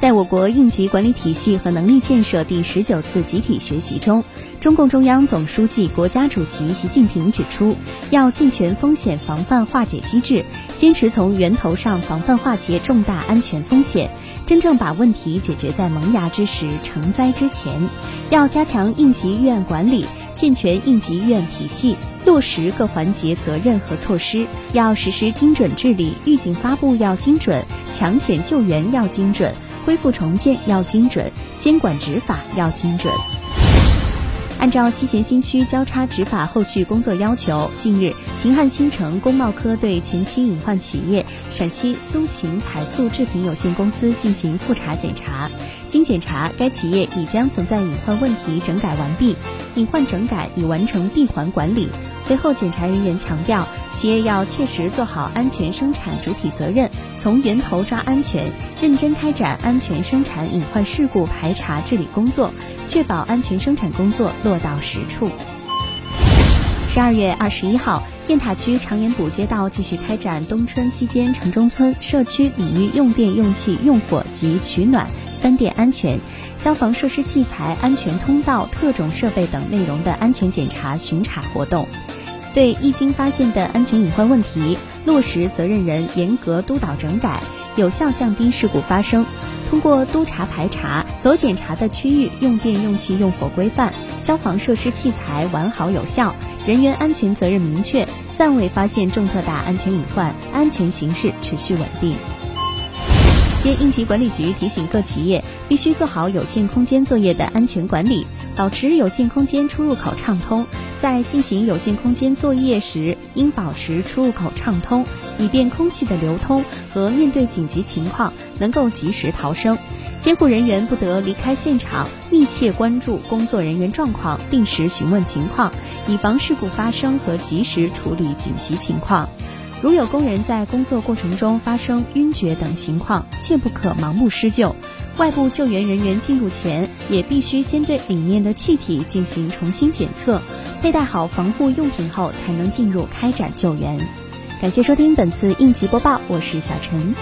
在我国应急管理体系和能力建设第十九次集体学习中，中共中央总书记、国家主席习近平指出，要健全风险防范化解机制，坚持从源头上防范化解重大安全风险，真正把问题解决在萌芽之时、成灾之前。要加强应急预案管理，健全应急预案体系，落实各环节责任和措施。要实施精准治理，预警发布要精准，抢险救援要精准。恢复重建要精准，监管执法要精准。按照西咸新区交叉执法后续工作要求，近日，秦汉新城工贸科对前期隐患企业陕西苏秦彩塑制品有限公司进行复查检查。经检查，该企业已将存在隐患问题整改完毕，隐患整改已完成闭环管理。随后，检查人员强调，企业要切实做好安全生产主体责任，从源头抓安全，认真开展安全生产隐患事故排查治理工作，确保安全生产工作落到实处。十二月二十一号，雁塔区长延补街道继续开展冬春期间城中村社区领域用电、用气、用火及取暖三电安全、消防设施器材安全通道、特种设备等内容的安全检查巡查活动。对一经发现的安全隐患问题，落实责任人严格督导整改，有效降低事故发生。通过督查排查，走检查的区域用电、用气、用火规范，消防设施器材完好有效，人员安全责任明确，暂未发现重特大安全隐患，安全形势持续稳定。接应急管理局提醒各企业，必须做好有限空间作业的安全管理，保持有限空间出入口畅通。在进行有限空间作业时，应保持出入口畅通，以便空气的流通和面对紧急情况能够及时逃生。监护人员不得离开现场，密切关注工作人员状况，定时询问情况，以防事故发生和及时处理紧急情况。如有工人在工作过程中发生晕厥等情况，切不可盲目施救。外部救援人员进入前，也必须先对里面的气体进行重新检测。佩戴好防护用品后，才能进入开展救援。感谢收听本次应急播报，我是小陈。